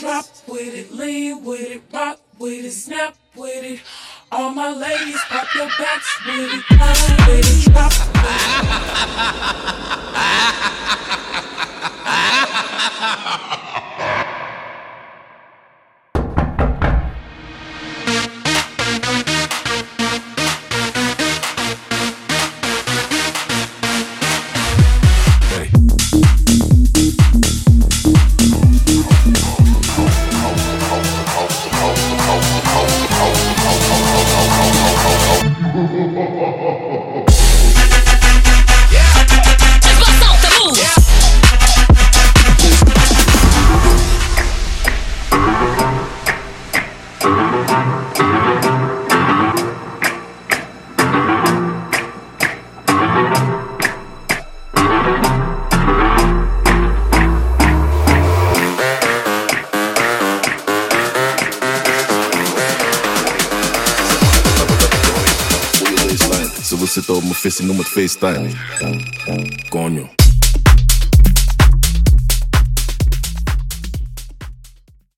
drop with it, lean with it, rock with it, snap with it. All my ladies pop your backs with it, climb with it, drop with it. Ha ha ha ha ha! Se você toma face numa FaceTime. Conho.